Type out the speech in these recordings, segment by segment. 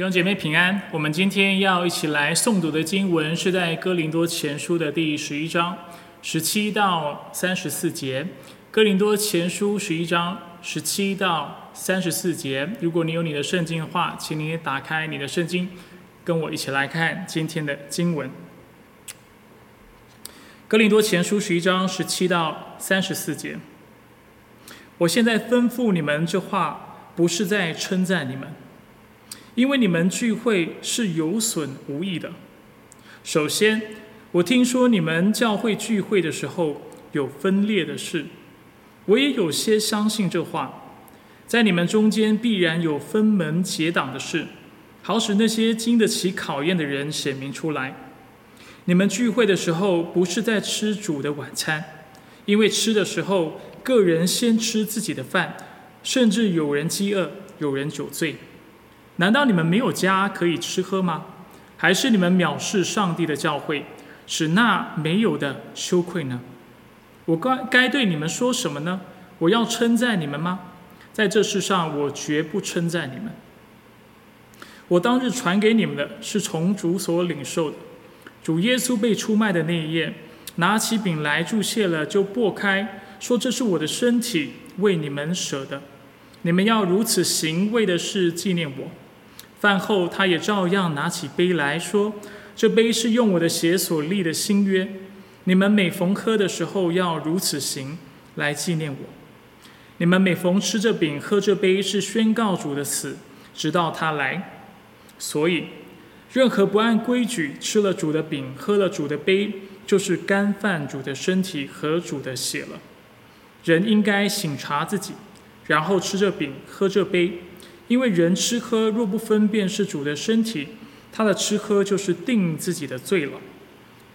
弟兄姐妹平安，我们今天要一起来诵读的经文是在哥林多前书的第十一章十七到三十四节。哥林多前书十一章十七到三十四节。如果你有你的圣经的话，请你打开你的圣经，跟我一起来看今天的经文。哥林多前书十一章十七到三十四节。我现在吩咐你们这话，不是在称赞你们。因为你们聚会是有损无益的。首先，我听说你们教会聚会的时候有分裂的事，我也有些相信这话。在你们中间必然有分门结党的事，好使那些经得起考验的人显明出来。你们聚会的时候不是在吃主的晚餐，因为吃的时候个人先吃自己的饭，甚至有人饥饿，有人酒醉。难道你们没有家可以吃喝吗？还是你们藐视上帝的教诲，使那没有的羞愧呢？我该该对你们说什么呢？我要称赞你们吗？在这世上，我绝不称赞你们。我当日传给你们的是从主所领受的。主耶稣被出卖的那一夜，拿起饼来祝谢了，就擘开，说：“这是我的身体，为你们舍的。你们要如此行，为的是纪念我。”饭后，他也照样拿起杯来说：“这杯是用我的血所立的新约，你们每逢喝的时候要如此行，来纪念我。你们每逢吃这饼、喝这杯，是宣告主的死，直到他来。所以，任何不按规矩吃了主的饼、喝了主的杯，就是干犯主的身体和主的血了。人应该醒察自己，然后吃这饼、喝这杯。”因为人吃喝若不分辨是主的身体，他的吃喝就是定自己的罪了。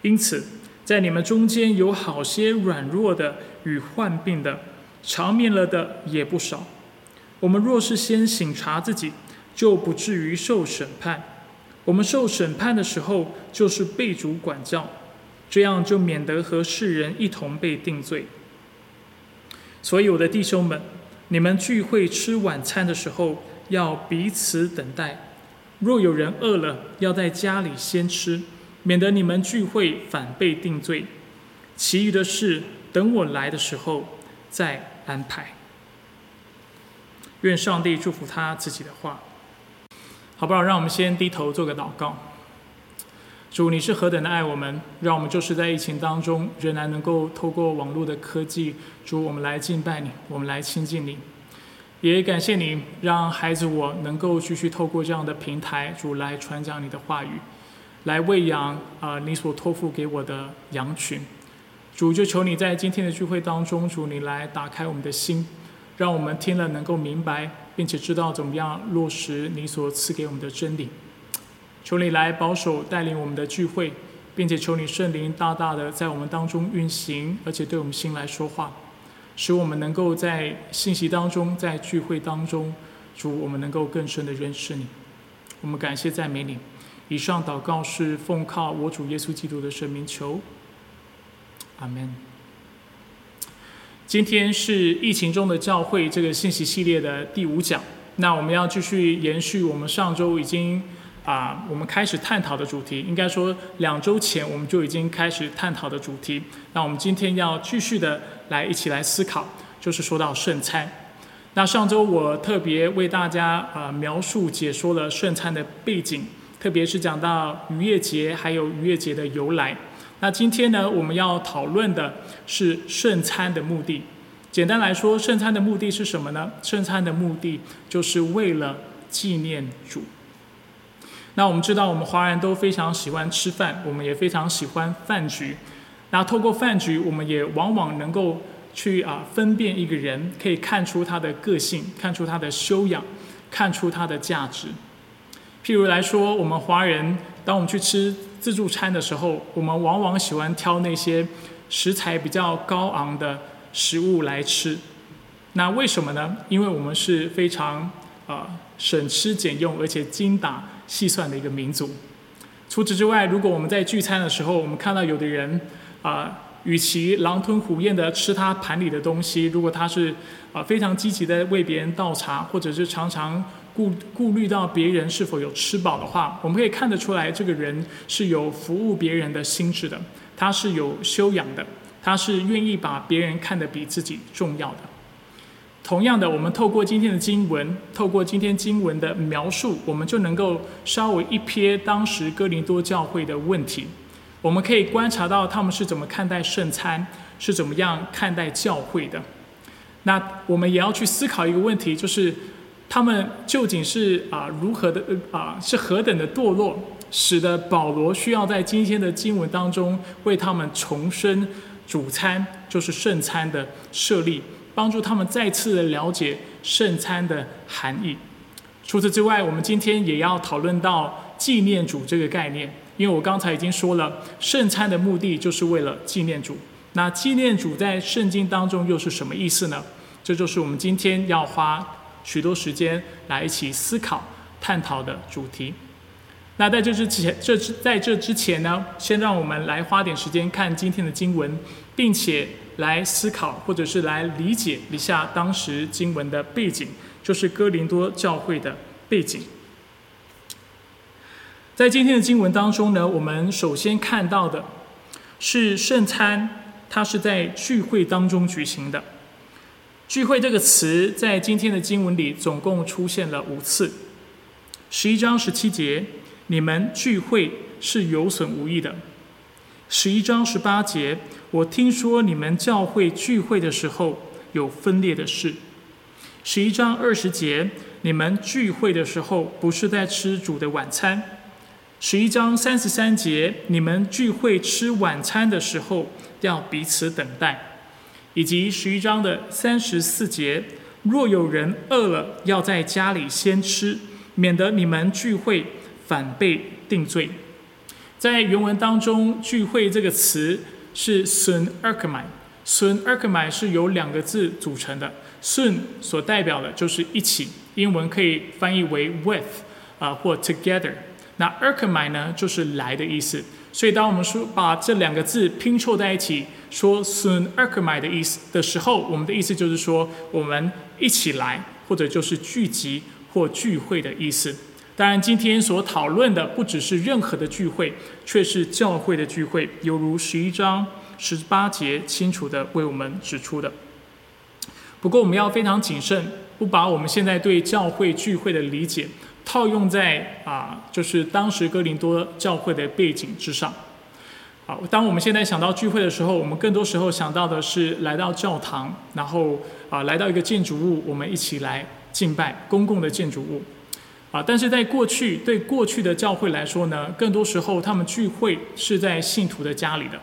因此，在你们中间有好些软弱的与患病的，长眠了的也不少。我们若是先醒察自己，就不至于受审判。我们受审判的时候，就是被主管教，这样就免得和世人一同被定罪。所以，我的弟兄们，你们聚会吃晚餐的时候，要彼此等待，若有人饿了，要在家里先吃，免得你们聚会反被定罪。其余的事，等我来的时候再安排。愿上帝祝福他自己的话，好不好？让我们先低头做个祷告。主，你是何等的爱我们，让我们就是在疫情当中，仍然能够透过网络的科技，主我们来敬拜你，我们来亲近你。也感谢你，让孩子我能够继续透过这样的平台，主来传讲你的话语，来喂养啊你所托付给我的羊群。主就求你在今天的聚会当中，主你来打开我们的心，让我们听了能够明白，并且知道怎么样落实你所赐给我们的真理。求你来保守带领我们的聚会，并且求你圣灵大大的在我们当中运行，而且对我们心来说话。使我们能够在信息当中，在聚会当中，主我们能够更深的认识你。我们感谢赞美你。以上祷告是奉靠我主耶稣基督的圣名求。阿门。今天是疫情中的教会这个信息系列的第五讲。那我们要继续延续我们上周已经啊，我们开始探讨的主题。应该说两周前我们就已经开始探讨的主题。那我们今天要继续的。来一起来思考，就是说到圣餐。那上周我特别为大家呃描述解说了圣餐的背景，特别是讲到逾越节还有逾越节的由来。那今天呢，我们要讨论的是圣餐的目的。简单来说，圣餐的目的是什么呢？圣餐的目的就是为了纪念主。那我们知道，我们华人都非常喜欢吃饭，我们也非常喜欢饭局。那透过饭局，我们也往往能够去啊分辨一个人，可以看出他的个性，看出他的修养，看出他的价值。譬如来说，我们华人，当我们去吃自助餐的时候，我们往往喜欢挑那些食材比较高昂的食物来吃。那为什么呢？因为我们是非常啊省吃俭用，而且精打细算的一个民族。除此之外，如果我们在聚餐的时候，我们看到有的人。啊，与其狼吞虎咽的吃他盘里的东西，如果他是啊非常积极的为别人倒茶，或者是常常顾顾虑到别人是否有吃饱的话，我们可以看得出来，这个人是有服务别人的心智的，他是有修养的，他是愿意把别人看得比自己重要的。同样的，我们透过今天的经文，透过今天经文的描述，我们就能够稍微一瞥当时哥林多教会的问题。我们可以观察到他们是怎么看待圣餐，是怎么样看待教会的。那我们也要去思考一个问题，就是他们究竟是啊如何的啊是何等的堕落，使得保罗需要在今天的经文当中为他们重申主餐，就是圣餐的设立。帮助他们再次的了解圣餐的含义。除此之外，我们今天也要讨论到纪念主这个概念，因为我刚才已经说了，圣餐的目的就是为了纪念主。那纪念主在圣经当中又是什么意思呢？这就是我们今天要花许多时间来一起思考、探讨的主题。那在这之前，这在这之前呢，先让我们来花点时间看今天的经文，并且。来思考，或者是来理解一下当时经文的背景，就是哥林多教会的背景。在今天的经文当中呢，我们首先看到的是圣餐，它是在聚会当中举行的。聚会这个词在今天的经文里总共出现了五次。十一章十七节，你们聚会是有损无益的。十一章十八节。我听说你们教会聚会的时候有分裂的事。十一章二十节，你们聚会的时候不是在吃主的晚餐。十一章三十三节，你们聚会吃晚餐的时候要彼此等待。以及十一章的三十四节，若有人饿了，要在家里先吃，免得你们聚会反被定罪。在原文当中，“聚会”这个词。是 sun erkmai，sun erkmai 是由两个字组成的，sun 所代表的就是一起，英文可以翻译为 with 啊或 together，那 erkmai 呢就是来的意思，所以当我们说把这两个字拼凑在一起，说 sun erkmai 的意思的时候，我们的意思就是说我们一起来，或者就是聚集或聚会的意思。当然，今天所讨论的不只是任何的聚会，却是教会的聚会，犹如十一章十八节清楚的为我们指出的。不过，我们要非常谨慎，不把我们现在对教会聚会的理解套用在啊，就是当时哥林多教会的背景之上。好，当我们现在想到聚会的时候，我们更多时候想到的是来到教堂，然后啊，来到一个建筑物，我们一起来敬拜公共的建筑物。啊，但是在过去，对过去的教会来说呢，更多时候他们聚会是在信徒的家里的，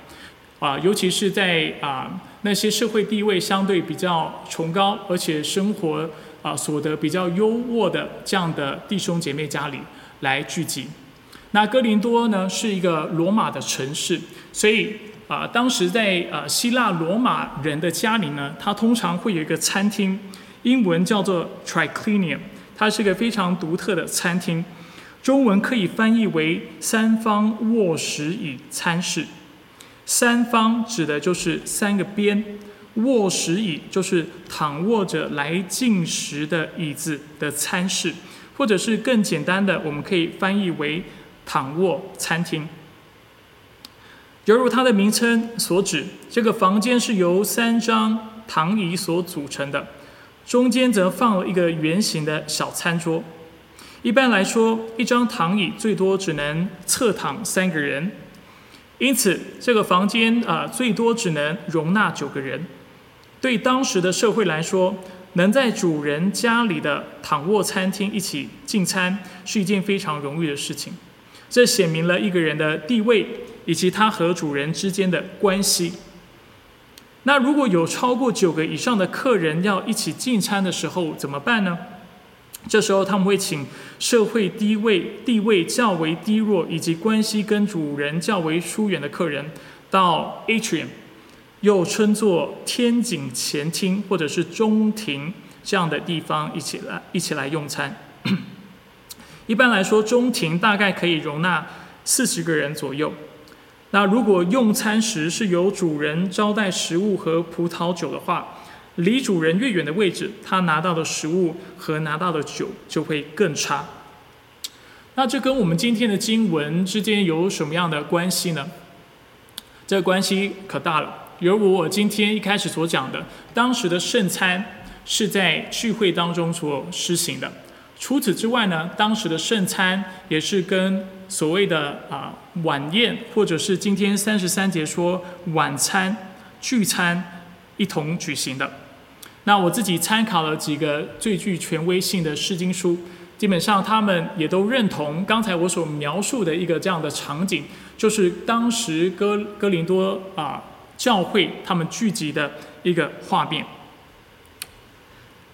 啊，尤其是在啊那些社会地位相对比较崇高，而且生活啊所得比较优渥的这样的弟兄姐妹家里来聚集。那哥林多呢是一个罗马的城市，所以啊，当时在呃希腊罗马人的家里呢，它通常会有一个餐厅，英文叫做 triclinium。它是个非常独特的餐厅，中文可以翻译为“三方卧食椅餐室”。三方指的就是三个边，卧食椅就是躺卧着来进食的椅子的餐室，或者是更简单的，我们可以翻译为“躺卧餐厅”。犹如它的名称所指，这个房间是由三张躺椅所组成的。中间则放了一个圆形的小餐桌。一般来说，一张躺椅最多只能侧躺三个人，因此这个房间啊最多只能容纳九个人。对当时的社会来说，能在主人家里的躺卧餐厅一起进餐是一件非常荣誉的事情。这显明了一个人的地位以及他和主人之间的关系。那如果有超过九个以上的客人要一起进餐的时候怎么办呢？这时候他们会请社会低位、地位较为低弱以及关系跟主人较为疏远的客人到 atrium，又称作天井前厅或者是中庭这样的地方一起来一起来用餐。一般来说，中庭大概可以容纳四十个人左右。那如果用餐时是由主人招待食物和葡萄酒的话，离主人越远的位置，他拿到的食物和拿到的酒就会更差。那这跟我们今天的经文之间有什么样的关系呢？这关系可大了。犹如我今天一开始所讲的，当时的圣餐是在聚会当中所施行的。除此之外呢，当时的圣餐也是跟所谓的啊晚宴，或者是今天三十三节说晚餐聚餐一同举行的。那我自己参考了几个最具权威性的诗经书，基本上他们也都认同刚才我所描述的一个这样的场景，就是当时哥哥林多啊教会他们聚集的一个画面。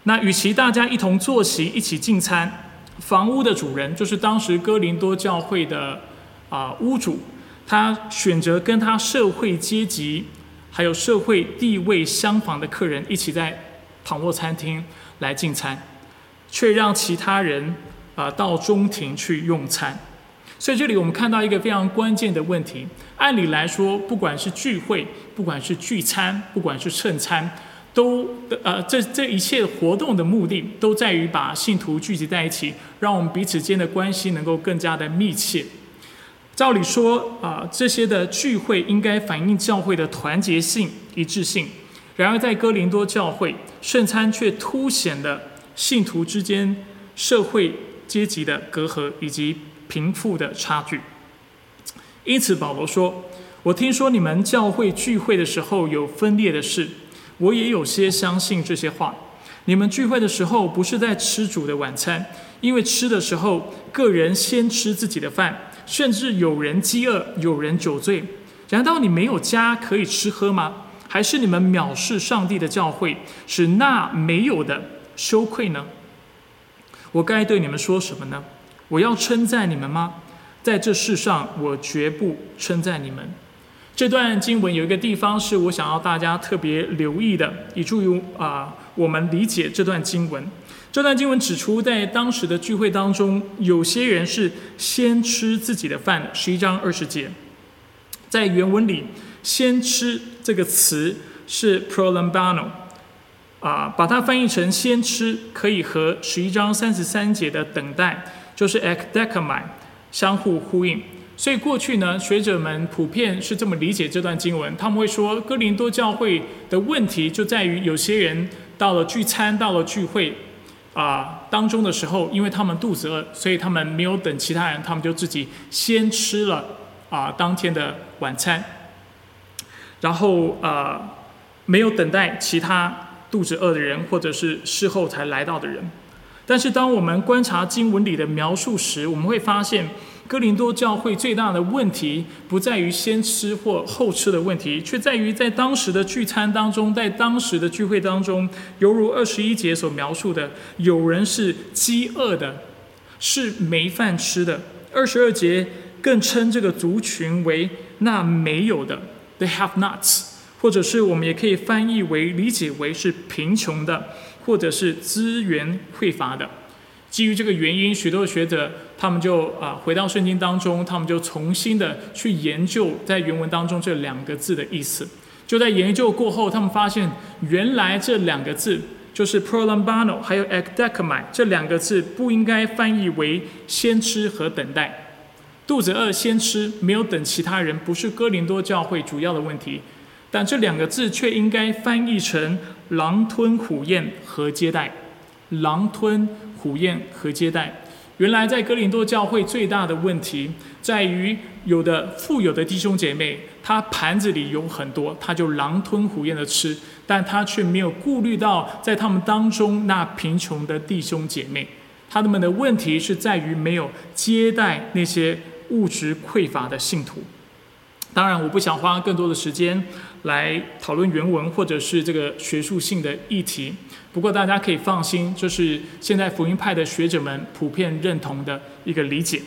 那与其大家一同坐席一起进餐，房屋的主人就是当时哥林多教会的啊屋主，他选择跟他社会阶级还有社会地位相仿的客人一起在。躺卧餐厅来进餐，却让其他人啊到中庭去用餐。所以这里我们看到一个非常关键的问题。按理来说，不管是聚会，不管是聚餐，不管是蹭餐，都呃这这一切活动的目的都在于把信徒聚集在一起，让我们彼此间的关系能够更加的密切。照理说啊，这些的聚会应该反映教会的团结性、一致性。然而，在哥林多教会，圣餐却凸显了信徒之间社会阶级的隔阂以及贫富的差距。因此，保罗说：“我听说你们教会聚会的时候有分裂的事，我也有些相信这些话。你们聚会的时候不是在吃主的晚餐，因为吃的时候个人先吃自己的饭，甚至有人饥饿，有人酒醉。难道你没有家可以吃喝吗？”还是你们藐视上帝的教诲，使那没有的羞愧呢？我该对你们说什么呢？我要称赞你们吗？在这世上，我绝不称赞你们。这段经文有一个地方是我想要大家特别留意的，以助于啊我们理解这段经文。这段经文指出，在当时的聚会当中，有些人是先吃自己的饭。十一章二十节，在原文里。先吃这个词是 prolambano，啊，把它翻译成先吃，可以和十一章三十三节的等待，就是 ekdekami，相互呼应。所以过去呢，学者们普遍是这么理解这段经文，他们会说，哥林多教会的问题就在于有些人到了聚餐、到了聚会啊当中的时候，因为他们肚子饿，所以他们没有等其他人，他们就自己先吃了啊当天的晚餐。然后呃，没有等待其他肚子饿的人，或者是事后才来到的人。但是当我们观察经文里的描述时，我们会发现，哥林多教会最大的问题不在于先吃或后吃的问题，却在于在当时的聚餐当中，在当时的聚会当中，犹如二十一节所描述的，有人是饥饿的，是没饭吃的。二十二节更称这个族群为那没有的。They have nots，或者是我们也可以翻译为理解为是贫穷的，或者是资源匮乏的。基于这个原因，许多学者他们就啊回到圣经当中，他们就重新的去研究在原文当中这两个字的意思。就在研究过后，他们发现原来这两个字就是 prolambano 还有 ekdekami 这两个字不应该翻译为先吃和等待。肚子饿先吃，没有等其他人，不是哥林多教会主要的问题，但这两个字却应该翻译成“狼吞虎咽和接待”。狼吞虎咽和接待，原来在哥林多教会最大的问题在于，有的富有的弟兄姐妹，他盘子里有很多，他就狼吞虎咽的吃，但他却没有顾虑到在他们当中那贫穷的弟兄姐妹，他们的问题是在于没有接待那些。物质匮乏的信徒，当然，我不想花更多的时间来讨论原文或者是这个学术性的议题。不过，大家可以放心，这是现在福音派的学者们普遍认同的一个理解。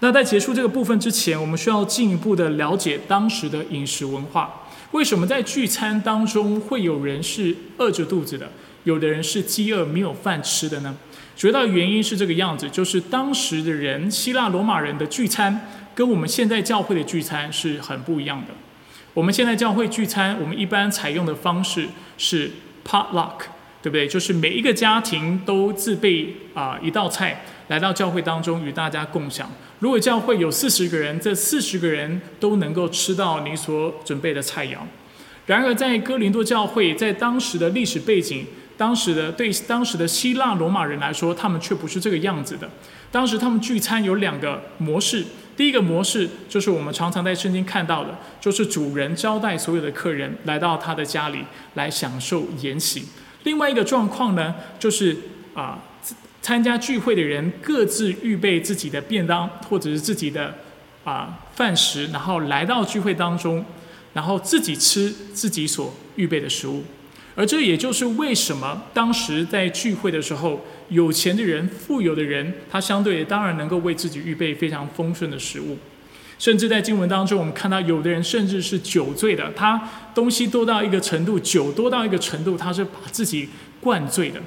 那在结束这个部分之前，我们需要进一步的了解当时的饮食文化。为什么在聚餐当中会有人是饿着肚子的，有的人是饥饿没有饭吃的呢？主要原因是这个样子，就是当时的人，希腊罗马人的聚餐跟我们现在教会的聚餐是很不一样的。我们现在教会聚餐，我们一般采用的方式是 potluck，对不对？就是每一个家庭都自备啊一道菜来到教会当中与大家共享。如果教会有四十个人，这四十个人都能够吃到你所准备的菜肴。然而，在哥林多教会，在当时的历史背景，当时的对当时的希腊罗马人来说，他们却不是这个样子的。当时他们聚餐有两个模式，第一个模式就是我们常常在圣经看到的，就是主人招待所有的客人来到他的家里来享受筵席。另外一个状况呢，就是啊。参加聚会的人各自预备自己的便当或者是自己的啊饭食，然后来到聚会当中，然后自己吃自己所预备的食物。而这也就是为什么当时在聚会的时候，有钱的人、富有的人，他相对当然能够为自己预备非常丰盛的食物。甚至在经文当中，我们看到有的人甚至是酒醉的，他东西多到一个程度，酒多到一个程度，他是把自己灌醉的。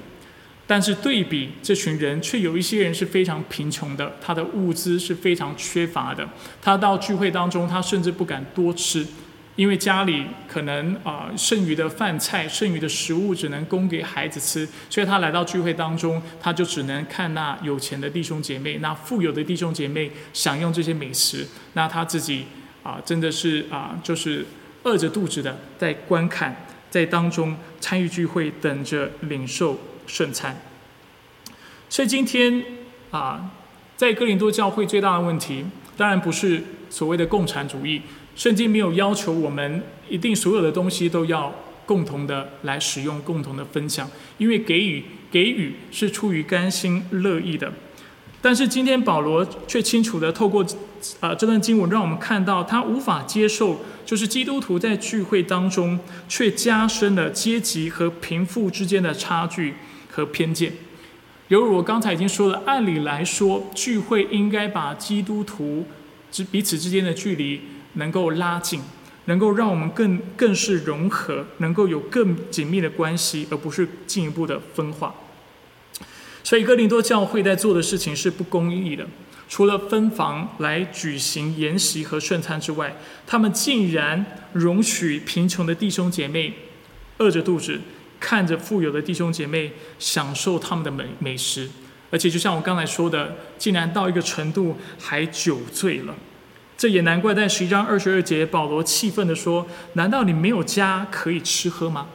但是对比这群人，却有一些人是非常贫穷的，他的物资是非常缺乏的。他到聚会当中，他甚至不敢多吃，因为家里可能啊剩余的饭菜、剩余的食物只能供给孩子吃，所以他来到聚会当中，他就只能看那有钱的弟兄姐妹、那富有的弟兄姐妹享用这些美食，那他自己啊真的是啊就是饿着肚子的在观看，在当中参与聚会，等着领受。圣餐，所以今天啊，在哥林多教会最大的问题，当然不是所谓的共产主义。圣经没有要求我们一定所有的东西都要共同的来使用，共同的分享，因为给予给予是出于甘心乐意的。但是今天保罗却清楚的透过啊这段经文，让我们看到他无法接受，就是基督徒在聚会当中却加深了阶级和贫富之间的差距。和偏见，犹如我刚才已经说了，按理来说，聚会应该把基督徒之彼此之间的距离能够拉近，能够让我们更更是融合，能够有更紧密的关系，而不是进一步的分化。所以，哥林多教会在做的事情是不公义的。除了分房来举行筵席和圣餐之外，他们竟然容许贫穷的弟兄姐妹饿着肚子。看着富有的弟兄姐妹享受他们的美美食，而且就像我刚才说的，竟然到一个程度还酒醉了。这也难怪在十一章二十二节，保罗气愤地说：“难道你没有家可以吃喝吗？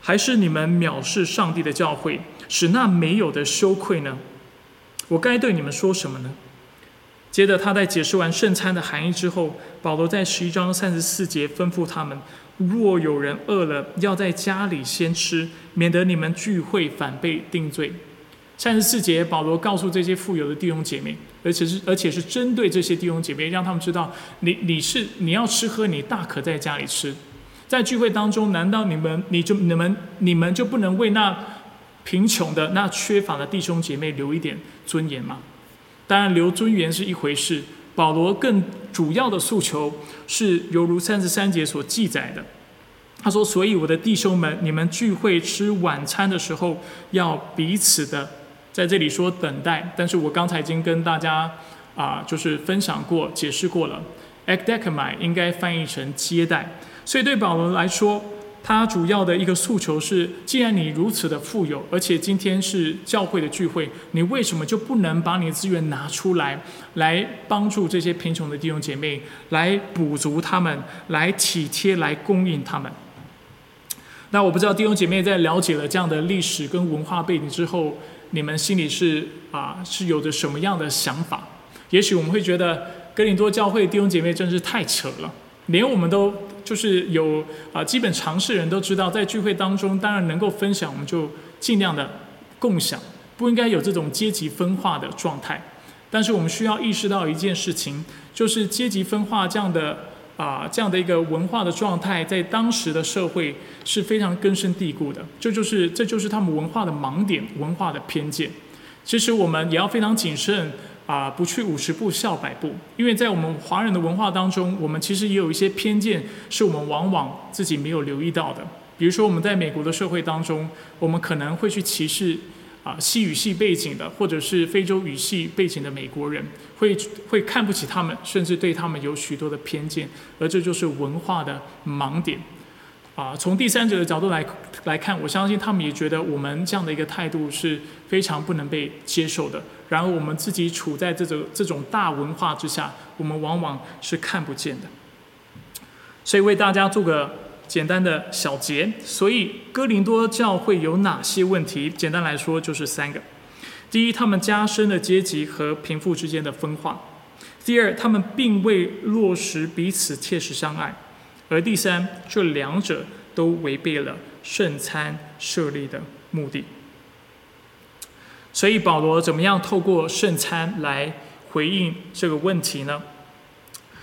还是你们藐视上帝的教诲，使那没有的羞愧呢？我该对你们说什么呢？”接着他在解释完圣餐的含义之后，保罗在十一章三十四节吩咐他们。若有人饿了，要在家里先吃，免得你们聚会反被定罪。三十四节，保罗告诉这些富有的弟兄姐妹，而且是而且是针对这些弟兄姐妹，让他们知道，你你是你要吃喝，你大可在家里吃。在聚会当中，难道你们你就你们你们就不能为那贫穷的、那缺乏的弟兄姐妹留一点尊严吗？当然，留尊严是一回事。保罗更主要的诉求是犹如三十三节所记载的，他说：“所以我的弟兄们，你们聚会吃晚餐的时候，要彼此的在这里说等待。但是我刚才已经跟大家啊，就是分享过、解释过了 a c d e c m i 应该翻译成接待。所以对保罗来说。”他主要的一个诉求是：既然你如此的富有，而且今天是教会的聚会，你为什么就不能把你的资源拿出来，来帮助这些贫穷的弟兄姐妹，来补足他们，来体贴，来供应他们？那我不知道弟兄姐妹在了解了这样的历史跟文化背景之后，你们心里是啊是有着什么样的想法？也许我们会觉得哥林多教会弟兄姐妹真是太扯了，连我们都。就是有啊，基本常识人都知道，在聚会当中，当然能够分享，我们就尽量的共享，不应该有这种阶级分化的状态。但是我们需要意识到一件事情，就是阶级分化这样的啊这样的一个文化的状态，在当时的社会是非常根深蒂固的。这就是这就是他们文化的盲点，文化的偏见。其实我们也要非常谨慎。啊，不去五十步笑百步，因为在我们华人的文化当中，我们其实也有一些偏见，是我们往往自己没有留意到的。比如说，我们在美国的社会当中，我们可能会去歧视啊西语系背景的，或者是非洲语系背景的美国人，会会看不起他们，甚至对他们有许多的偏见，而这就是文化的盲点。啊，从第三者的角度来来看，我相信他们也觉得我们这样的一个态度是非常不能被接受的。然而，我们自己处在这种这种大文化之下，我们往往是看不见的。所以，为大家做个简单的小结。所以，哥林多教会有哪些问题？简单来说，就是三个：第一，他们加深了阶级和贫富之间的分化；第二，他们并未落实彼此切实相爱。而第三，这两者都违背了圣餐设立的目的。所以保罗怎么样透过圣餐来回应这个问题呢？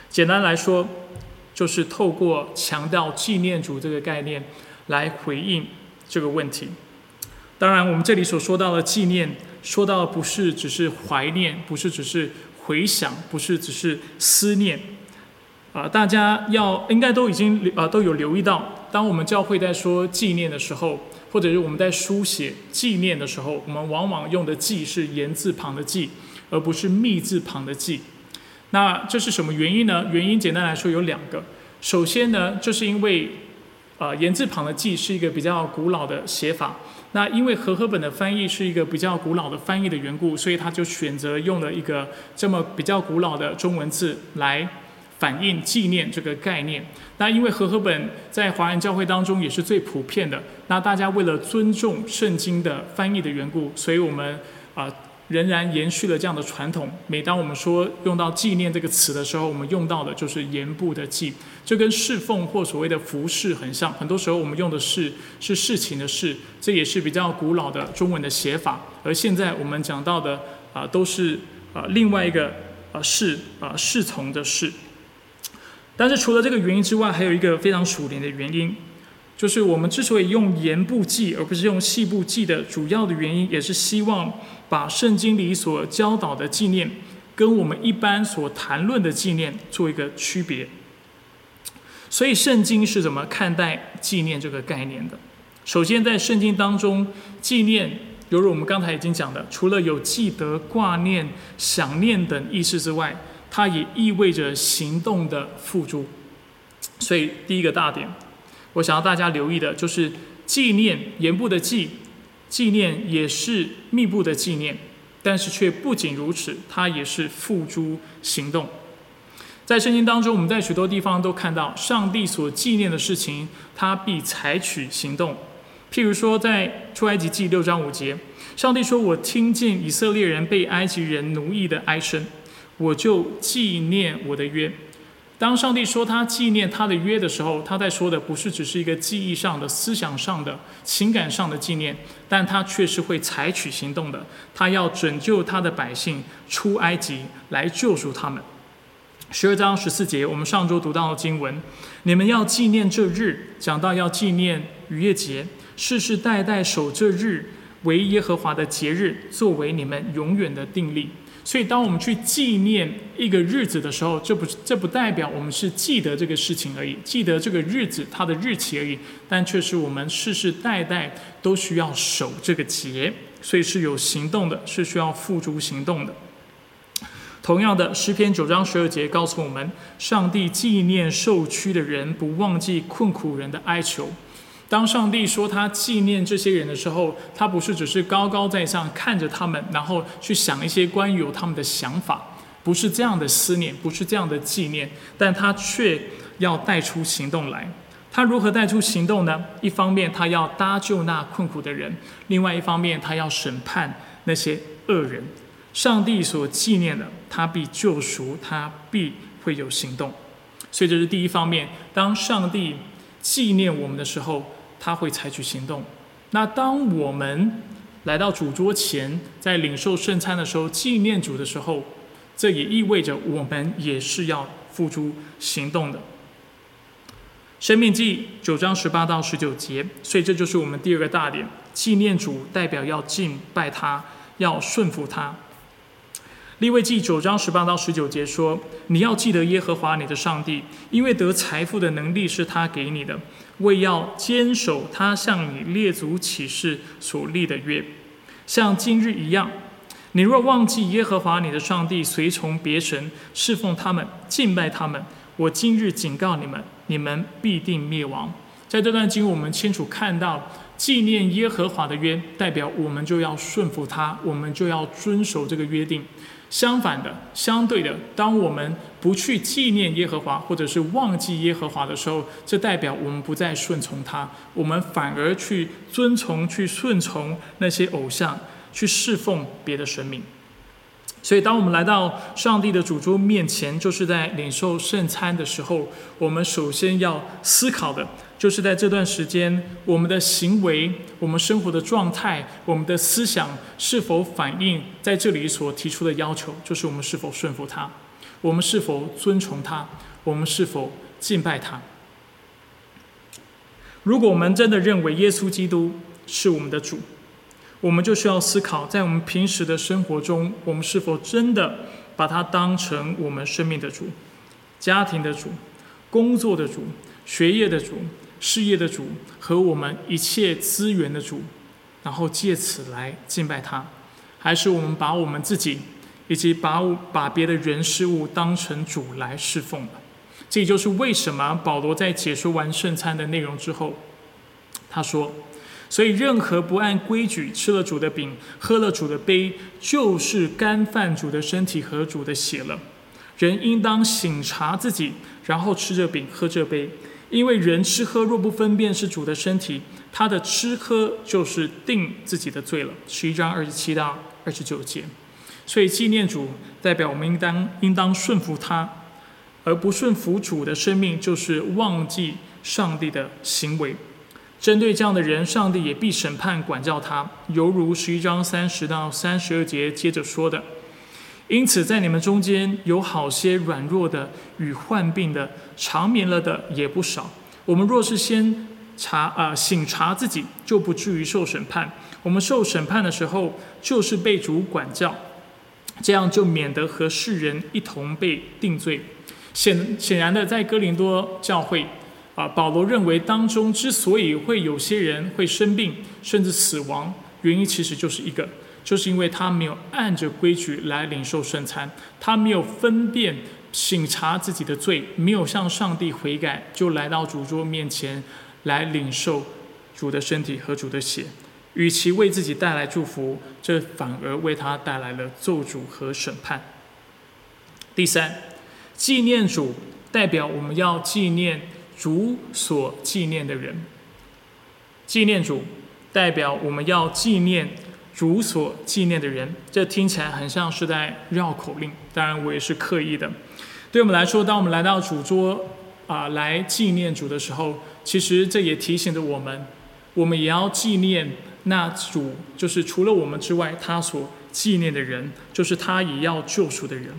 简单来说，就是透过强调纪念主这个概念来回应这个问题。当然，我们这里所说到的纪念，说到的不是只是怀念，不是只是回想，不是只是思念。啊，大家要应该都已经啊都有留意到，当我们教会在说纪念的时候，或者是我们在书写纪念的时候，我们往往用的“纪”是言字旁的“纪”，而不是密字旁的“纪”。那这是什么原因呢？原因简单来说有两个。首先呢，就是因为呃言字旁的“记”是一个比较古老的写法。那因为和合本的翻译是一个比较古老的翻译的缘故，所以他就选择用了一个这么比较古老的中文字来。反映纪念这个概念，那因为和合本在华人教会当中也是最普遍的，那大家为了尊重圣经的翻译的缘故，所以我们啊仍然延续了这样的传统。每当我们说用到纪念这个词的时候，我们用到的就是言部的纪，就跟侍奉或所谓的服饰很像。很多时候我们用的是是事情的事，这也是比较古老的中文的写法。而现在我们讲到的啊都是啊另外一个啊侍啊侍从的事。但是除了这个原因之外，还有一个非常属灵的原因，就是我们之所以用言部记而不是用细部记的主要的原因，也是希望把圣经里所教导的纪念，跟我们一般所谈论的纪念做一个区别。所以圣经是怎么看待纪念这个概念的？首先，在圣经当中，纪念，犹如我们刚才已经讲的，除了有记得、挂念、想念等意思之外，它也意味着行动的付诸，所以第一个大点，我想要大家留意的就是纪念言部的纪，纪念也是密布的纪念，但是却不仅如此，它也是付诸行动。在圣经当中，我们在许多地方都看到上帝所纪念的事情，他必采取行动。譬如说，在出埃及记六章五节，上帝说：“我听见以色列人被埃及人奴役的哀声。”我就纪念我的约。当上帝说他纪念他的约的时候，他在说的不是只是一个记忆上的、思想上的、情感上的纪念，但他却是会采取行动的。他要拯救他的百姓出埃及，来救赎他们。十二章十四节，我们上周读到的经文：你们要纪念这日，讲到要纪念逾越节，世世代代守这日为耶和华的节日，作为你们永远的定力。所以，当我们去纪念一个日子的时候，这不这不代表我们是记得这个事情而已，记得这个日子它的日期而已，但却是我们世世代代都需要守这个节，所以是有行动的，是需要付诸行动的。同样的，诗篇九章十二节告诉我们，上帝纪念受屈的人，不忘记困苦人的哀求。当上帝说他纪念这些人的时候，他不是只是高高在上看着他们，然后去想一些关于他们的想法，不是这样的思念，不是这样的纪念，但他却要带出行动来。他如何带出行动呢？一方面他要搭救那困苦的人，另外一方面他要审判那些恶人。上帝所纪念的，他必救赎，他必会有行动。所以这是第一方面。当上帝纪念我们的时候，他会采取行动。那当我们来到主桌前，在领受圣餐的时候，纪念主的时候，这也意味着我们也是要付出行动的。生命记九章十八到十九节，所以这就是我们第二个大点：纪念主代表要敬拜他，要顺服他。立位记九章十八到十九节说：“你要记得耶和华你的上帝，因为得财富的能力是他给你的，为要坚守他向你列祖起誓所立的约，像今日一样。你若忘记耶和华你的上帝，随从别神，侍奉他们，敬拜他们，我今日警告你们，你们必定灭亡。”在这段经，我们清楚看到，纪念耶和华的约，代表我们就要顺服他，我们就要遵守这个约定。相反的，相对的，当我们不去纪念耶和华，或者是忘记耶和华的时候，这代表我们不再顺从他，我们反而去遵从、去顺从那些偶像，去侍奉别的神明。所以，当我们来到上帝的主桌面前，就是在领受圣餐的时候，我们首先要思考的，就是在这段时间，我们的行为、我们生活的状态、我们的思想是否反映在这里所提出的要求，就是我们是否顺服他，我们是否尊崇他，我们是否敬拜他。如果我们真的认为耶稣基督是我们的主，我们就需要思考，在我们平时的生活中，我们是否真的把它当成我们生命的主、家庭的主、工作的主、学业的主、事业的主和我们一切资源的主，然后借此来敬拜他，还是我们把我们自己以及把把别的人事物当成主来侍奉？这也就是为什么保罗在解说完圣餐的内容之后，他说。所以，任何不按规矩吃了主的饼、喝了主的杯，就是干犯主的身体和主的血了。人应当醒察自己，然后吃这饼、喝这杯。因为人吃喝若不分辨是主的身体，他的吃喝就是定自己的罪了。十一章二十七到二十九节。所以，纪念主代表我们应当应当顺服他，而不顺服主的生命，就是忘记上帝的行为。针对这样的人，上帝也必审判管教他，犹如十一章三十到三十二节接着说的。因此，在你们中间有好些软弱的与患病的，长眠了的也不少。我们若是先查啊醒察自己，就不至于受审判。我们受审判的时候，就是被主管教，这样就免得和世人一同被定罪。显显然的，在哥林多教会。啊，保罗认为当中之所以会有些人会生病甚至死亡，原因其实就是一个，就是因为他没有按着规矩来领受圣餐，他没有分辨醒察自己的罪，没有向上帝悔改，就来到主桌面前来领受主的身体和主的血，与其为自己带来祝福，这反而为他带来了咒诅和审判。第三，纪念主代表我们要纪念。主所纪念的人，纪念主，代表我们要纪念主所纪念的人。这听起来很像是在绕口令，当然我也是刻意的。对我们来说，当我们来到主桌啊来纪念主的时候，其实这也提醒着我们，我们也要纪念那主，就是除了我们之外，他所纪念的人，就是他也要救赎的人。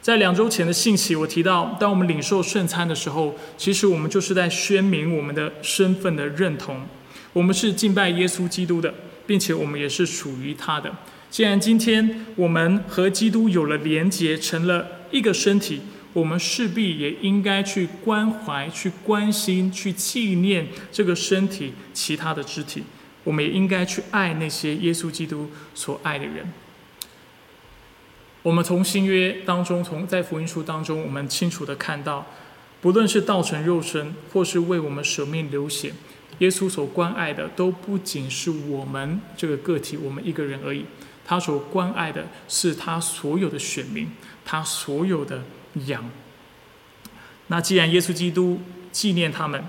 在两周前的信息，我提到，当我们领受圣餐的时候，其实我们就是在宣明我们的身份的认同。我们是敬拜耶稣基督的，并且我们也是属于他的。既然今天我们和基督有了连结，成了一个身体，我们势必也应该去关怀、去关心、去纪念这个身体其他的肢体。我们也应该去爱那些耶稣基督所爱的人。我们从新约当中，从在福音书当中，我们清楚的看到，不论是道成肉身，或是为我们舍命流血，耶稣所关爱的都不仅是我们这个个体，我们一个人而已。他所关爱的是他所有的选民，他所有的羊。那既然耶稣基督纪念他们、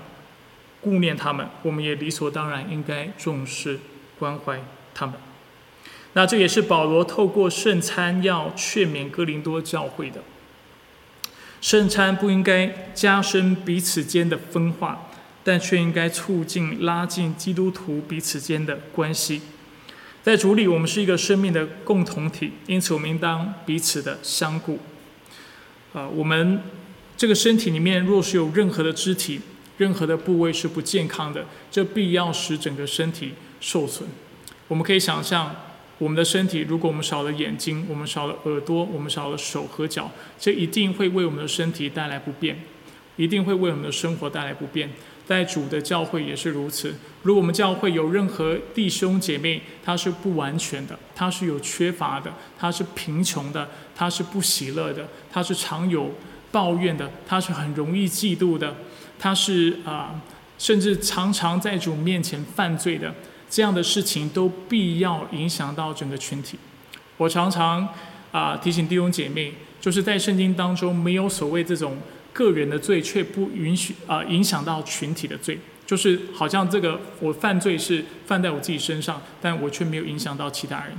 顾念他们，我们也理所当然应该重视关怀他们。那这也是保罗透过圣餐要劝勉哥林多教会的。圣餐不应该加深彼此间的分化，但却应该促进拉近基督徒彼此间的关系。在主里，我们是一个生命的共同体，因此我们应当彼此的相顾。啊，我们这个身体里面若是有任何的肢体、任何的部位是不健康的，这必要使整个身体受损。我们可以想象。我们的身体，如果我们少了眼睛，我们少了耳朵，我们少了手和脚，这一定会为我们的身体带来不便，一定会为我们的生活带来不便。在主的教会也是如此。如果我们教会有任何弟兄姐妹，他是不完全的，他是有缺乏的，他是贫穷的，他是不喜乐的，他是常有抱怨的，他是很容易嫉妒的，他是啊甚至常常在主面前犯罪的这样的事情，都必要影响到整个群体。我常常啊提醒弟兄姐妹，就是在圣经当中没有所谓这种个人的罪，却不允许啊影响到群体的罪，就是好像这个我犯罪是犯在我自己身上，但我却没有影响到其他人，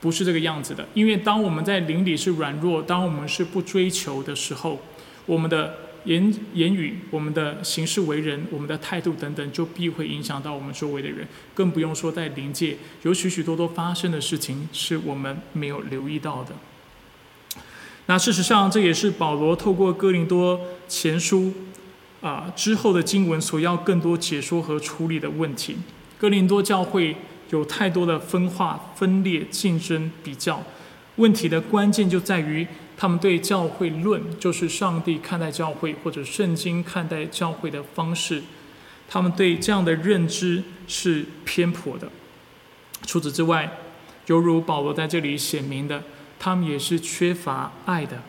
不是这个样子的。因为当我们在灵里是软弱，当我们是不追求的时候，我们的言言语、我们的行事为人、我们的态度等等，就必会影响到我们周围的人，更不用说在灵界有许许多多发生的事情是我们没有留意到的。那事实上，这也是保罗透过哥林多前书啊之后的经文所要更多解说和处理的问题。哥林多教会有太多的分化、分裂、竞争、比较，问题的关键就在于。他们对教会论，就是上帝看待教会或者圣经看待教会的方式，他们对这样的认知是偏颇的。除此之外，犹如保罗在这里显明的，他们也是缺乏爱的。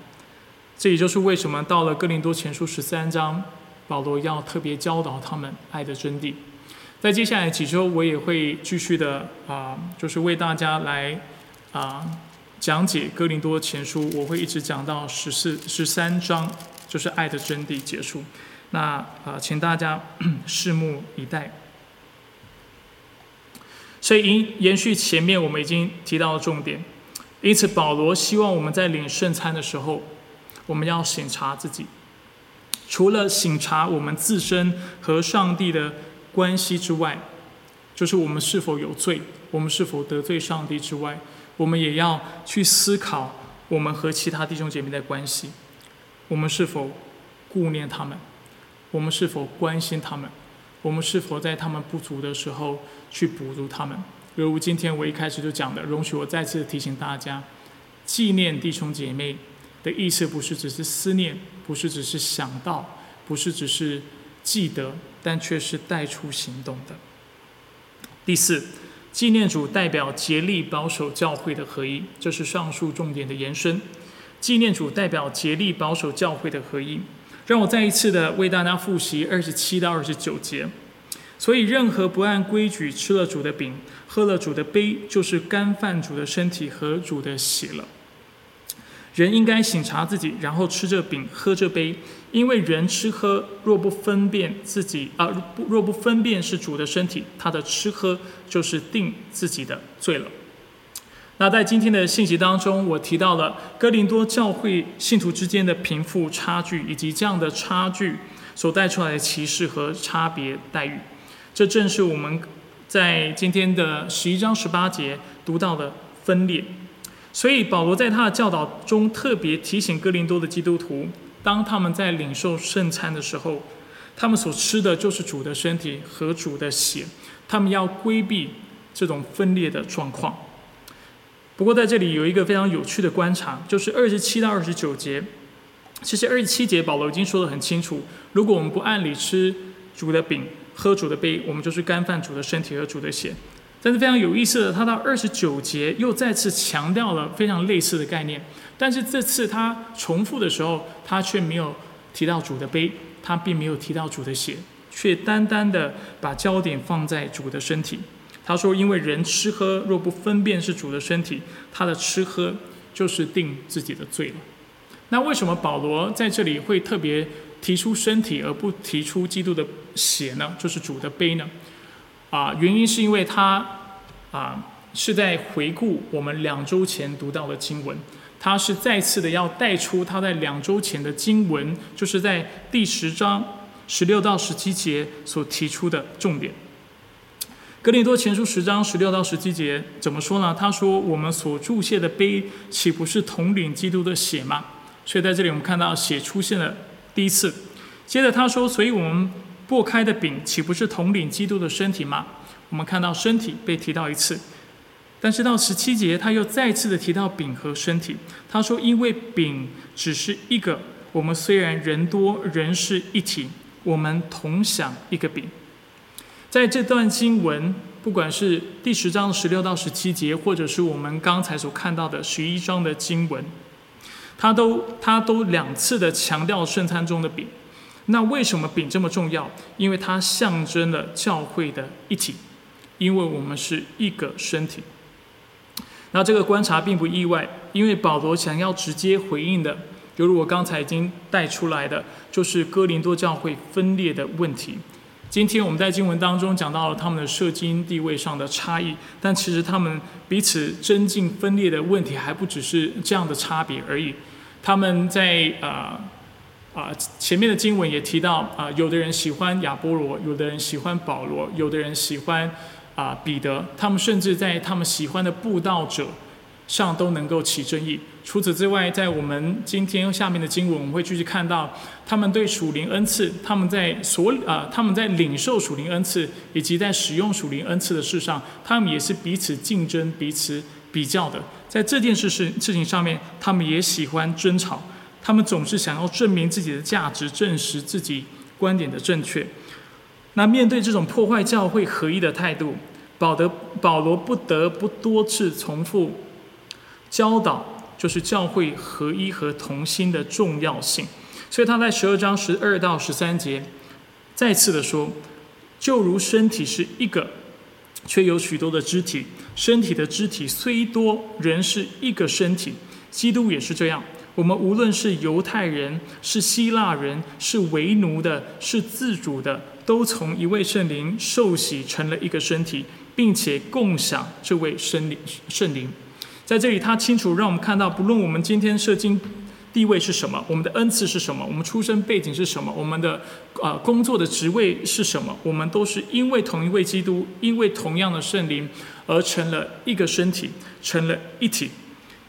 这也就是为什么到了哥林多前书十三章，保罗要特别教导他们爱的真谛。在接下来几周，我也会继续的啊，就是为大家来啊。讲解哥林多前书，我会一直讲到十四、十三章，就是爱的真谛结束。那啊，请大家拭目以待。所以，延延续前面我们已经提到的重点，因此保罗希望我们在领圣餐的时候，我们要审查自己。除了审查我们自身和上帝的关系之外，就是我们是否有罪，我们是否得罪上帝之外。我们也要去思考我们和其他弟兄姐妹的关系，我们是否顾念他们？我们是否关心他们？我们是否在他们不足的时候去补足他们？犹如今天我一开始就讲的，容许我再次提醒大家：纪念弟兄姐妹的意思不是只是思念，不是只是想到，不是只是记得，但却是带出行动的。第四。纪念主代表竭力保守教会的合一，这是上述重点的延伸。纪念主代表竭力保守教会的合一。让我再一次的为大家复习二十七到二十九节。所以，任何不按规矩吃了主的饼、喝了主的杯，就是干饭主的身体和主的血了。人应该省察自己，然后吃这饼、喝这杯。因为人吃喝若不分辨自己啊，若不分辨是主的身体，他的吃喝就是定自己的罪了。那在今天的信息当中，我提到了哥林多教会信徒之间的贫富差距，以及这样的差距所带出来的歧视和差别待遇。这正是我们在今天的十一章十八节读到的分裂。所以保罗在他的教导中特别提醒哥林多的基督徒。当他们在领受圣餐的时候，他们所吃的就是主的身体和主的血，他们要规避这种分裂的状况。不过在这里有一个非常有趣的观察，就是二十七到二十九节，其实二十七节保罗已经说得很清楚：如果我们不按理吃主的饼、喝主的杯，我们就是干饭主的身体和主的血。但是非常有意思的，他到二十九节又再次强调了非常类似的概念。但是这次他重复的时候，他却没有提到主的杯，他并没有提到主的血，却单单的把焦点放在主的身体。他说：“因为人吃喝若不分辨是主的身体，他的吃喝就是定自己的罪了。”那为什么保罗在这里会特别提出身体而不提出基督的血呢？就是主的杯呢？啊，原因是因为他啊是在回顾我们两周前读到的经文。他是再次的要带出他在两周前的经文，就是在第十章十六到十七节所提出的重点。格林多前书十章十六到十七节怎么说呢？他说：“我们所注谢的杯，岂不是统领基督的血吗？”所以在这里我们看到血出现了第一次。接着他说：“所以我们擘开的饼，岂不是统领基督的身体吗？”我们看到身体被提到一次。但是到十七节，他又再次的提到饼和身体。他说：“因为饼只是一个，我们虽然人多，人是一体，我们同享一个饼。”在这段经文，不管是第十章十六到十七节，或者是我们刚才所看到的十一章的经文，他都他都两次的强调圣餐中的饼。那为什么饼这么重要？因为它象征了教会的一体，因为我们是一个身体。那这个观察并不意外，因为保罗想要直接回应的，犹如我刚才已经带出来的，就是哥林多教会分裂的问题。今天我们在经文当中讲到了他们的社经地位上的差异，但其实他们彼此增进分裂的问题还不只是这样的差别而已。他们在啊啊前面的经文也提到啊，有的人喜欢亚波罗，有的人喜欢保罗，有的人喜欢。啊，彼得，他们甚至在他们喜欢的布道者上都能够起争议。除此之外，在我们今天下面的经文，我们会继续看到他们对属灵恩赐，他们在所啊，他们在领受属灵恩赐以及在使用属灵恩赐的事上，他们也是彼此竞争、彼此比较的。在这件事事事情上面，他们也喜欢争吵，他们总是想要证明自己的价值，证实自己观点的正确。那面对这种破坏教会合一的态度，保德保罗不得不多次重复教导，就是教会合一和同心的重要性。所以他在十二章十二到十三节再次的说：“就如身体是一个，却有许多的肢体；身体的肢体虽多，仍是一个身体。基督也是这样。我们无论是犹太人，是希腊人，是为奴的，是自主的。”都从一位圣灵受洗成了一个身体，并且共享这位圣灵。圣灵在这里，他清楚让我们看到，不论我们今天圣经地位是什么，我们的恩赐是什么，我们出生背景是什么，我们的呃工作的职位是什么，我们都是因为同一位基督，因为同样的圣灵而成了一个身体，成了一体。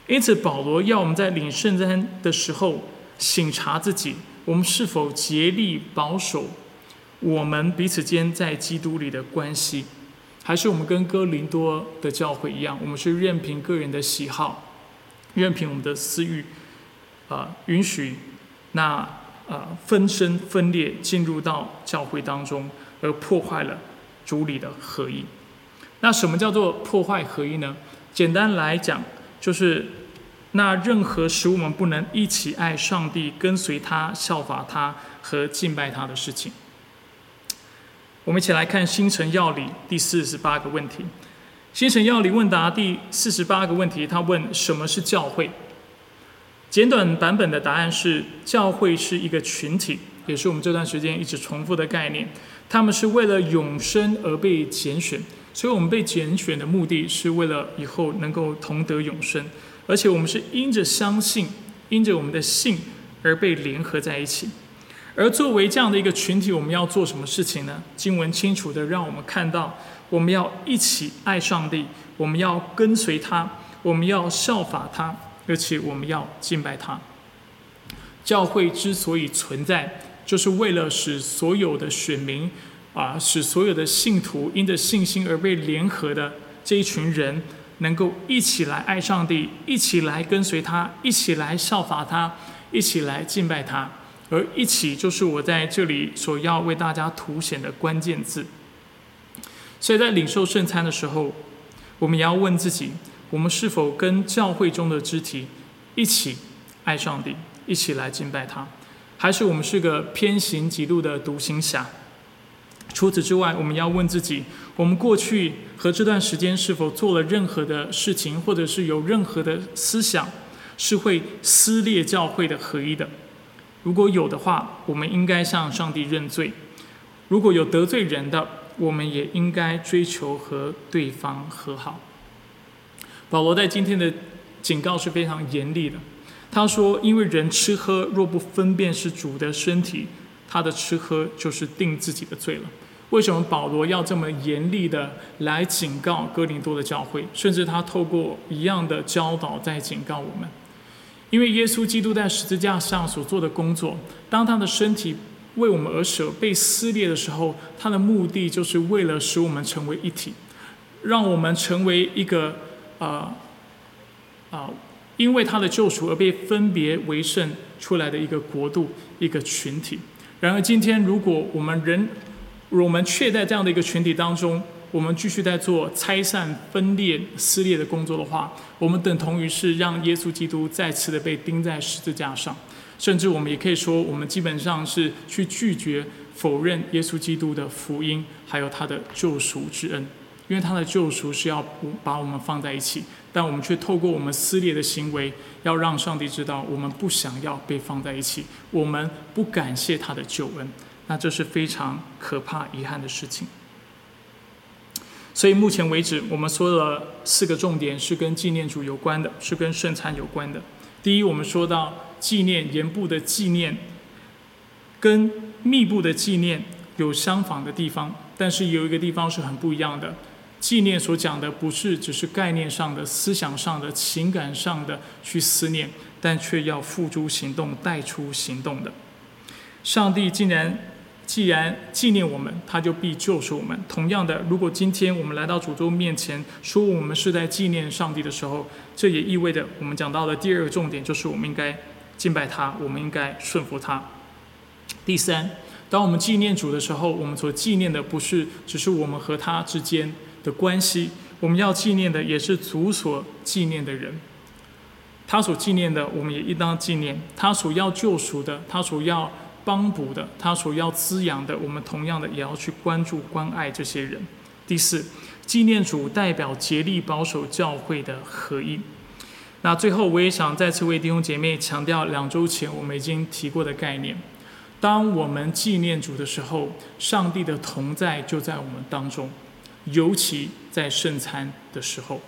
因此，保罗要我们在领圣餐的时候醒察自己，我们是否竭力保守。我们彼此间在基督里的关系，还是我们跟哥林多的教会一样，我们是任凭个人的喜好，任凭我们的私欲，啊，允许那啊分身分裂进入到教会当中，而破坏了主里的合一。那什么叫做破坏合一呢？简单来讲，就是那任何使我们不能一起爱上帝、跟随他、效法他和敬拜他的事情。我们一起来看《星辰要理》第四十八个问题。《星辰要理》问答第四十八个问题，他问什么是教会？简短版本的答案是：教会是一个群体，也是我们这段时间一直重复的概念。他们是为了永生而被拣选，所以我们被拣选的目的是为了以后能够同得永生，而且我们是因着相信，因着我们的信而被联合在一起。而作为这样的一个群体，我们要做什么事情呢？经文清楚的让我们看到，我们要一起爱上帝，我们要跟随他，我们要效法他，而且我们要敬拜他。教会之所以存在，就是为了使所有的选民啊，使所有的信徒因着信心而被联合的这一群人，能够一起来爱上帝，一起来跟随他，一起来效法他，一起来敬拜他。而一起就是我在这里所要为大家凸显的关键字。所以在领受圣餐的时候，我们也要问自己：我们是否跟教会中的肢体一起爱上帝，一起来敬拜他？还是我们是个偏行极路的独行侠？除此之外，我们要问自己：我们过去和这段时间是否做了任何的事情，或者是有任何的思想，是会撕裂教会的合一的？如果有的话，我们应该向上帝认罪；如果有得罪人的，我们也应该追求和对方和好。保罗在今天的警告是非常严厉的。他说：“因为人吃喝若不分辨是主的身体，他的吃喝就是定自己的罪了。”为什么保罗要这么严厉的来警告哥林多的教会？甚至他透过一样的教导在警告我们。因为耶稣基督在十字架上所做的工作，当他的身体为我们而舍被撕裂的时候，他的目的就是为了使我们成为一体，让我们成为一个啊啊，因为他的救赎而被分别为圣出来的一个国度、一个群体。然而，今天如果我们人，我们却在这样的一个群体当中，我们继续在做拆散、分裂、撕裂的工作的话，我们等同于是让耶稣基督再次的被钉在十字架上。甚至我们也可以说，我们基本上是去拒绝、否认耶稣基督的福音，还有他的救赎之恩。因为他的救赎是要把我们放在一起，但我们却透过我们撕裂的行为，要让上帝知道我们不想要被放在一起，我们不感谢他的救恩。那这是非常可怕、遗憾的事情。所以目前为止，我们说了四个重点，是跟纪念主有关的，是跟圣餐有关的。第一，我们说到纪念盐部的纪念，跟密布的纪念有相仿的地方，但是有一个地方是很不一样的。纪念所讲的不是只是概念上的、思想上的、情感上的去思念，但却要付诸行动、带出行动的。上帝竟然既然纪念我们，他就必救赎我们。同样的，如果今天我们来到主桌面前，说我们是在纪念上帝的时候，这也意味着我们讲到的第二个重点就是我们应该敬拜他，我们应该顺服他。第三，当我们纪念主的时候，我们所纪念的不是只是我们和他之间。的关系，我们要纪念的也是主所纪念的人，他所纪念的，我们也应当纪念；他所要救赎的，他所要帮补的，他所要滋养的，我们同样的也要去关注、关爱这些人。第四，纪念主代表竭力保守教会的合一。那最后，我也想再次为弟兄姐妹强调两周前我们已经提过的概念：当我们纪念主的时候，上帝的同在就在我们当中。尤其在圣餐的时候，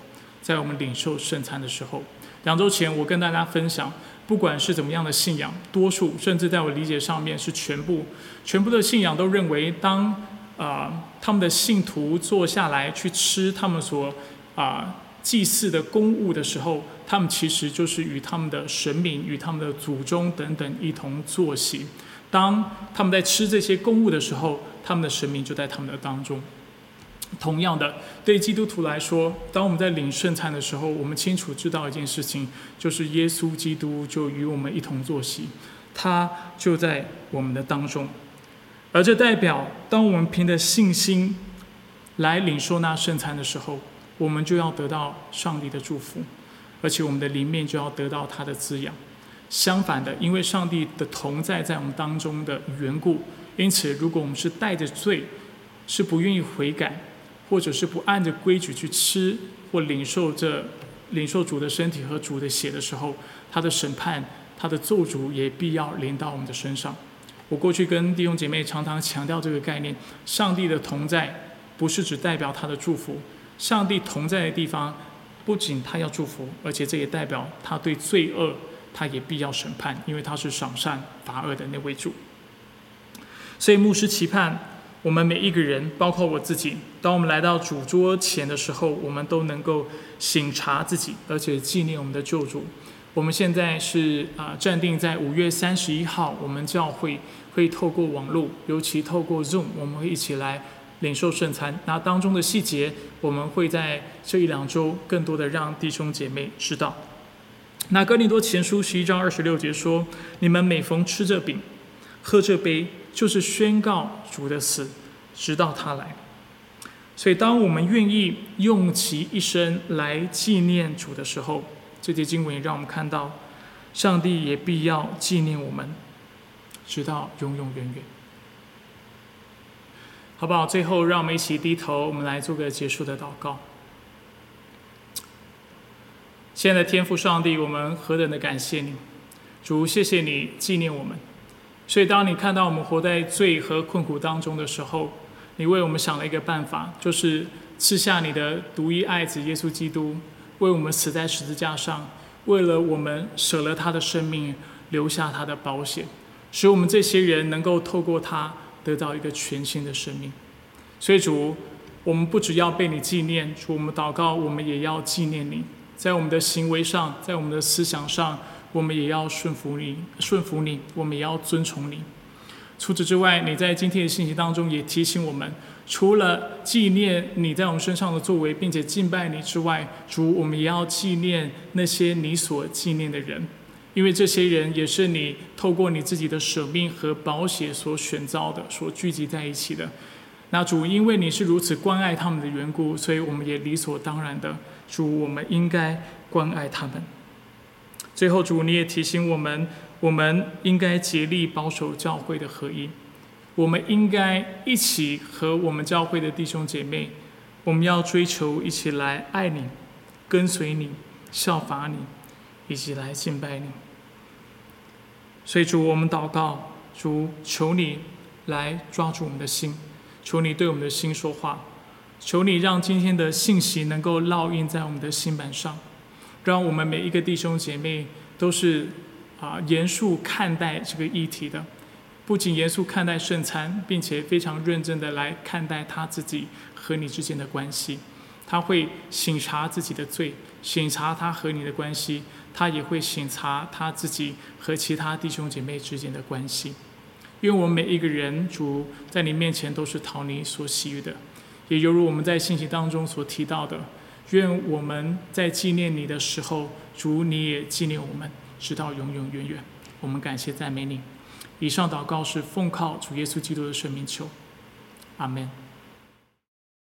在我们领受圣餐的时候，两周前我跟大家分享，不管是怎么样的信仰，多数甚至在我理解上面是全部，全部的信仰都认为，当啊他们的信徒坐下来去吃他们所啊祭祀的公物的时候，他们其实就是与他们的神明、与他们的祖宗等等一同坐席。当他们在吃这些公物的时候，他们的神明就在他们的当中。同样的，对基督徒来说，当我们在领圣餐的时候，我们清楚知道一件事情，就是耶稣基督就与我们一同坐席，他就在我们的当中。而这代表，当我们凭着信心来领受那圣餐的时候，我们就要得到上帝的祝福，而且我们的灵面就要得到他的滋养。相反的，因为上帝的同在在我们当中的缘故，因此，如果我们是带着罪，是不愿意悔改。或者是不按着规矩去吃或领受这领受主的身体和主的血的时候，他的审判、他的咒诅也必要临到我们的身上。我过去跟弟兄姐妹常常强调这个概念：上帝的同在不是只代表他的祝福，上帝同在的地方不仅他要祝福，而且这也代表他对罪恶他也必要审判，因为他是赏善罚恶的那位主。所以牧师期盼。我们每一个人，包括我自己，当我们来到主桌前的时候，我们都能够醒察自己，而且纪念我们的救主。我们现在是啊，暂定在五月三十一号，我们教会会透过网络，尤其透过 Zoom，我们会一起来领受圣餐。那当中的细节，我们会在这一两周更多的让弟兄姐妹知道。那哥林多前书十一章二十六节说：“你们每逢吃这饼，喝这杯。”就是宣告主的死，直到他来。所以，当我们愿意用其一生来纪念主的时候，这节经文也让我们看到，上帝也必要纪念我们，直到永永远远。好不好？最后，让我们一起低头，我们来做个结束的祷告。现在，天父上帝，我们何等的感谢你，主，谢谢你纪念我们。所以，当你看到我们活在罪和困苦当中的时候，你为我们想了一个办法，就是赐下你的独一爱子耶稣基督，为我们死在十字架上，为了我们舍了他的生命，留下他的保险，使我们这些人能够透过他得到一个全新的生命。所以，主，我们不只要被你纪念，主，我们祷告，我们也要纪念你，在我们的行为上，在我们的思想上。我们也要顺服你，顺服你，我们也要遵从你。除此之外，你在今天的信息当中也提醒我们，除了纪念你在我们身上的作为，并且敬拜你之外，主，我们也要纪念那些你所纪念的人，因为这些人也是你透过你自己的舍命和保险所选造的，所聚集在一起的。那主，因为你是如此关爱他们的缘故，所以我们也理所当然的，主，我们应该关爱他们。最后，主，你也提醒我们，我们应该竭力保守教会的合一，我们应该一起和我们教会的弟兄姐妹，我们要追求一起来爱你、跟随你、效法你，以及来敬拜你。所以主，我们祷告，主求你来抓住我们的心，求你对我们的心说话，求你让今天的信息能够烙印在我们的心板上，让我们每一个弟兄姐妹都是啊严肃看待这个议题的，不仅严肃看待圣餐，并且非常认真的来看待他自己和你之间的关系，他会省察自己的罪，省察他和你的关系。他也会审查他自己和其他弟兄姐妹之间的关系，因为我们每一个人主在你面前都是讨你所喜悦的，也犹如我们在信息当中所提到的，愿我们在纪念你的时候，主你也纪念我们，直到永永远远。我们感谢赞美你。以上祷告是奉靠主耶稣基督的圣名求，阿门。